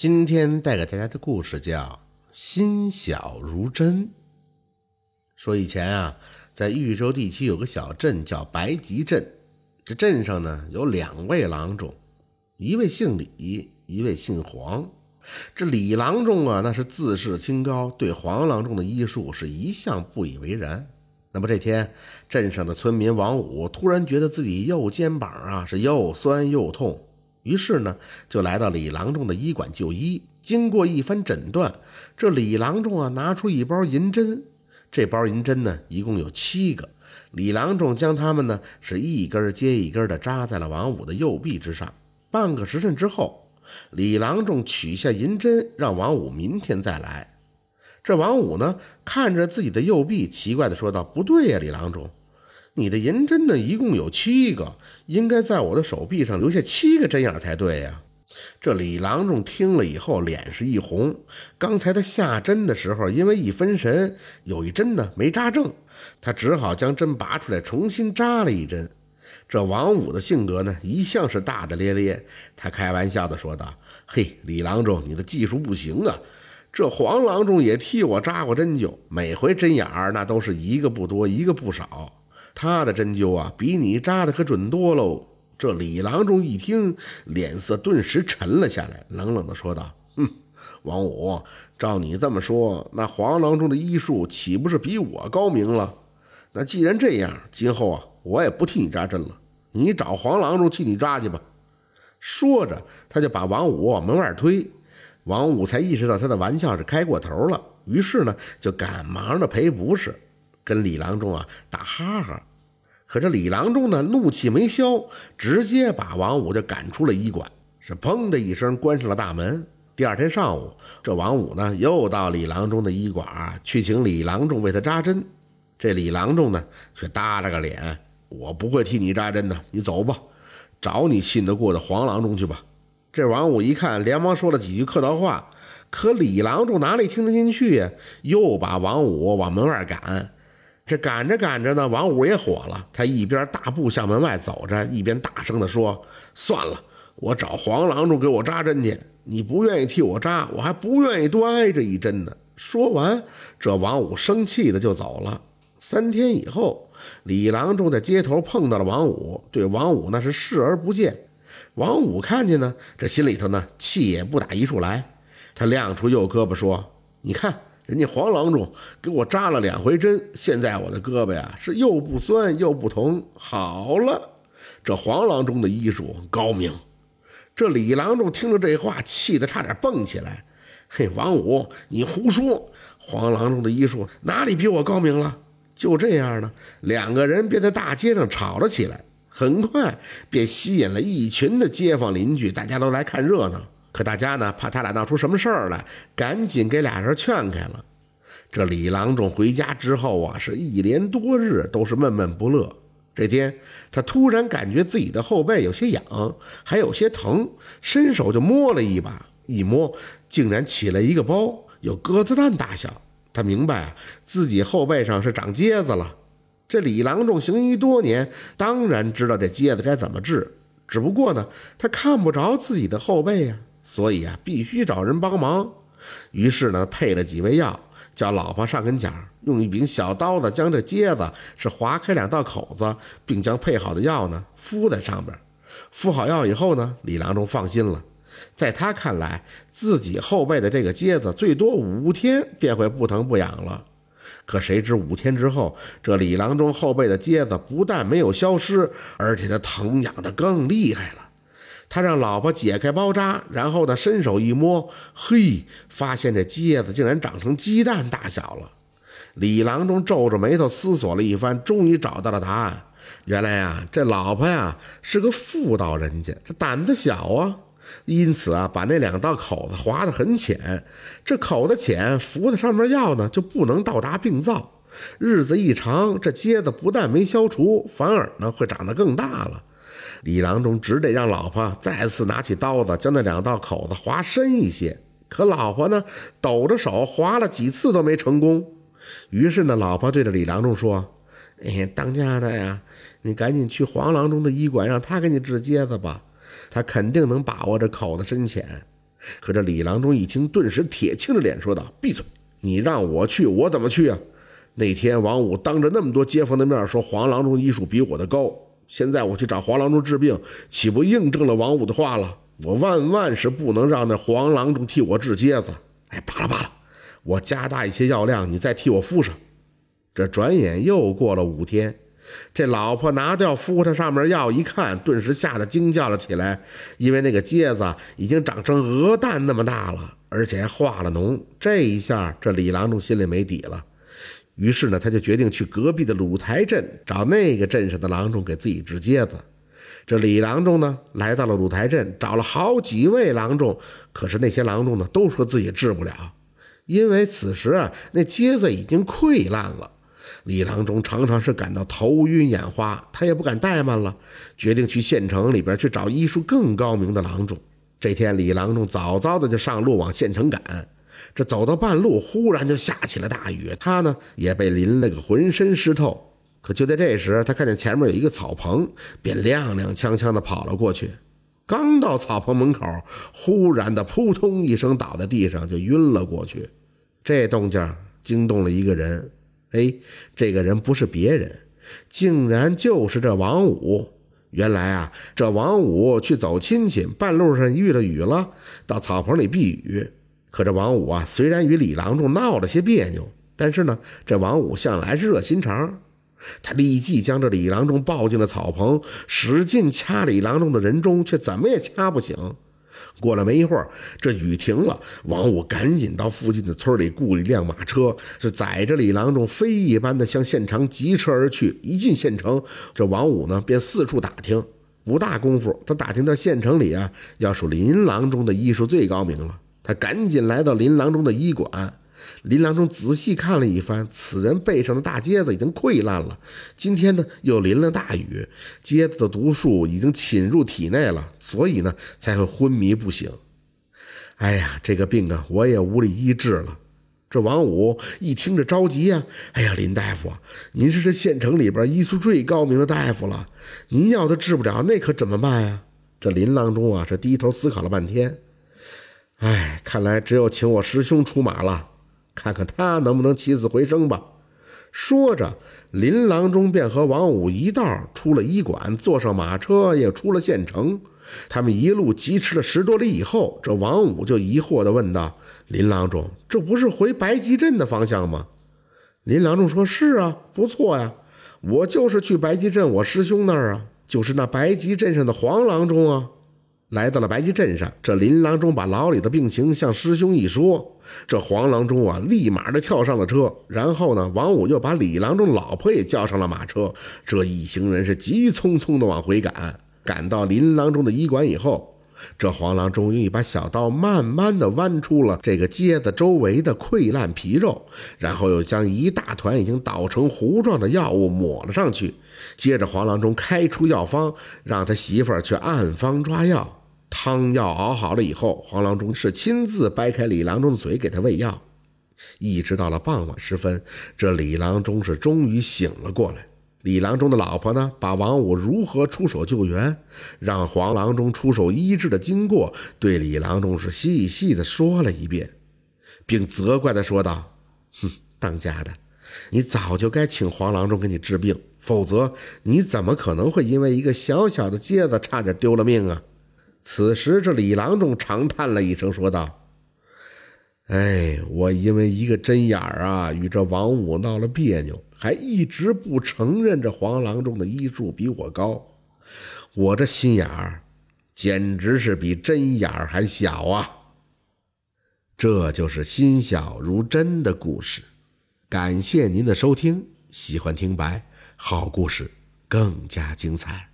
今天带给大家的故事叫《心小如针》。说以前啊，在豫州地区有个小镇叫白集镇，这镇上呢有两位郎中，一位姓李，一位姓黄。这李郎中啊，那是自视清高，对黄郎中的医术是一向不以为然。那么这天，镇上的村民王五突然觉得自己右肩膀啊是又酸又痛。于是呢，就来到李郎中的医馆就医。经过一番诊断，这李郎中啊拿出一包银针，这包银针呢一共有七个。李郎中将它们呢是一根接一根的扎在了王五的右臂之上。半个时辰之后，李郎中取下银针，让王五明天再来。这王五呢看着自己的右臂，奇怪的说道：“不对呀，李郎中。”你的银针呢，一共有七个，应该在我的手臂上留下七个针眼才对呀。这李郎中听了以后，脸是一红。刚才他下针的时候，因为一分神，有一针呢没扎正，他只好将针拔出来，重新扎了一针。这王五的性格呢，一向是大大咧咧，他开玩笑的说道：“嘿，李郎中，你的技术不行啊。这黄郎中也替我扎过针灸，每回针眼儿那都是一个不多，一个不少。”他的针灸啊，比你扎的可准多喽。这李郎中一听，脸色顿时沉了下来，冷冷地说道：“哼，王五，照你这么说，那黄郎中的医术岂不是比我高明了？那既然这样，今后啊，我也不替你扎针了，你找黄郎中替你扎去吧。”说着，他就把王五往门外推。王五才意识到他的玩笑是开过头了，于是呢，就赶忙的赔不是。跟李郎中啊打哈哈，可这李郎中呢怒气没消，直接把王五就赶出了医馆，是砰的一声关上了大门。第二天上午，这王五呢又到李郎中的医馆去请李郎中为他扎针。这李郎中呢却耷拉个脸：“我不会替你扎针的，你走吧，找你信得过的黄郎中去吧。”这王五一看，连忙说了几句客套话，可李郎中哪里听得进去呀？又把王五往门外赶。这赶着赶着呢，王五也火了。他一边大步向门外走着，一边大声地说：“算了，我找黄郎中给我扎针去。你不愿意替我扎，我还不愿意多挨这一针呢。”说完，这王五生气的就走了。三天以后，李郎中在街头碰到了王五，对王五那是视而不见。王五看见呢，这心里头呢气也不打一处来。他亮出右胳膊说：“你看。”人家黄郎中给我扎了两回针，现在我的胳膊呀是又不酸又不疼。好了，这黄郎中的医术高明。这李郎中听了这话，气得差点蹦起来。嘿，王五，你胡说！黄郎中的医术哪里比我高明了？就这样呢，两个人便在大街上吵了起来。很快便吸引了一群的街坊邻居，大家都来看热闹。可大家呢，怕他俩闹出什么事儿来，赶紧给俩人劝开了。这李郎中回家之后啊，是一连多日都是闷闷不乐。这天，他突然感觉自己的后背有些痒，还有些疼，伸手就摸了一把，一摸竟然起了一个包，有鸽子蛋大小。他明白啊，自己后背上是长疖子了。这李郎中行医多年，当然知道这疖子该怎么治，只不过呢，他看不着自己的后背呀。所以啊，必须找人帮忙。于是呢，配了几味药，叫老婆上跟前用一柄小刀子将这疖子是划开两道口子，并将配好的药呢敷在上边。敷好药以后呢，李郎中放心了。在他看来，自己后背的这个疖子最多五天便会不疼不痒了。可谁知五天之后，这李郎中后背的疖子不但没有消失，而且他疼痒的更厉害了。他让老婆解开包扎，然后呢，伸手一摸，嘿，发现这疖子竟然长成鸡蛋大小了。李郎中皱着眉头思索了一番，终于找到了答案。原来呀，这老婆呀是个妇道人家，这胆子小啊，因此啊，把那两道口子划得很浅。这口子浅，服在上面药呢就不能到达病灶。日子一长，这疖子不但没消除，反而呢会长得更大了。李郎中只得让老婆再次拿起刀子，将那两道口子划深一些。可老婆呢，抖着手划了几次都没成功。于是呢，老婆对着李郎中说：“哎，当家的呀，你赶紧去黄郎中的医馆，让他给你治疖子吧，他肯定能把握这口子深浅。”可这李郎中一听，顿时铁青着脸说道：“闭嘴！你让我去，我怎么去啊？那天王五当着那么多街坊的面说黄郎中医术比我的高，现在我去找黄郎中治病，岂不印证了王五的话了？我万万是不能让那黄郎中替我治疖子。哎，罢了罢了，我加大一些药量，你再替我敷上。这转眼又过了五天。”这老婆拿掉敷他上面药一看，顿时吓得惊叫了起来，因为那个疖子已经长成鹅蛋那么大了，而且还化了脓。这一下，这李郎中心里没底了。于是呢，他就决定去隔壁的鲁台镇找那个镇上的郎中给自己治疖子。这李郎中呢，来到了鲁台镇，找了好几位郎中，可是那些郎中呢，都说自己治不了，因为此时啊，那疖子已经溃烂了。李郎中常常是感到头晕眼花，他也不敢怠慢了，决定去县城里边去找医术更高明的郎中。这天，李郎中早早的就上路往县城赶。这走到半路，忽然就下起了大雨，他呢也被淋了个浑身湿透。可就在这时，他看见前面有一个草棚，便踉踉跄跄的跑了过去。刚到草棚门口，忽然的扑通一声倒在地上，就晕了过去。这动静惊动了一个人。哎，这个人不是别人，竟然就是这王五。原来啊，这王五去走亲戚，半路上遇了雨了，到草棚里避雨。可这王五啊，虽然与李郎中闹了些别扭，但是呢，这王五向来是热心肠，他立即将这李郎中抱进了草棚，使劲掐李郎中的人中，却怎么也掐不醒。过了没一会儿，这雨停了，王五赶紧到附近的村里雇了一辆马车，是载着李郎中飞一般的向县城疾驰而去。一进县城，这王五呢便四处打听，不大功夫，他打听到县城里啊，要数林郎中的医术最高明了。他赶紧来到林郎中的医馆。林郎中仔细看了一番，此人背上的大疖子已经溃烂了。今天呢，又淋了大雨，疖子的毒素已经侵入体内了，所以呢，才会昏迷不醒。哎呀，这个病啊，我也无力医治了。这王五一听着着急呀，哎呀，林大夫，您是这县城里边医术最高明的大夫了，您要他治不了，那可怎么办呀？这林郎中啊，是低头思考了半天，哎，看来只有请我师兄出马了。看看他能不能起死回生吧。说着，林郎中便和王五一道出了医馆，坐上马车，也出了县城。他们一路疾驰了十多里以后，这王五就疑惑地问道：“林郎中，这不是回白集镇的方向吗？”林郎中说：“是啊，不错呀，我就是去白集镇我师兄那儿啊，就是那白集镇上的黄郎中啊。”来到了白集镇上，这林郎中把老李的病情向师兄一说，这黄郎中啊，立马的跳上了车。然后呢，王五又把李郎中老婆也叫上了马车。这一行人是急匆匆的往回赶。赶到林郎中的医馆以后，这黄郎中用一把小刀慢慢的剜出了这个疖子周围的溃烂皮肉，然后又将一大团已经捣成糊状的药物抹了上去。接着，黄郎中开出药方，让他媳妇儿去暗方抓药。汤药熬好了以后，黄郎中是亲自掰开李郎中的嘴给他喂药，一直到了傍晚时分，这李郎中是终于醒了过来。李郎中的老婆呢，把王五如何出手救援，让黄郎中出手医治的经过，对李郎中是细细的说了一遍，并责怪的说道：“哼，当家的，你早就该请黄郎中给你治病，否则你怎么可能会因为一个小小的疖子差点丢了命啊？”此时，这李郎中长叹了一声，说道：“哎，我因为一个针眼儿啊，与这王五闹了别扭，还一直不承认这黄郎中的医术比我高。我这心眼儿，简直是比针眼儿还小啊！这就是心小如针的故事。感谢您的收听，喜欢听白，好故事更加精彩。”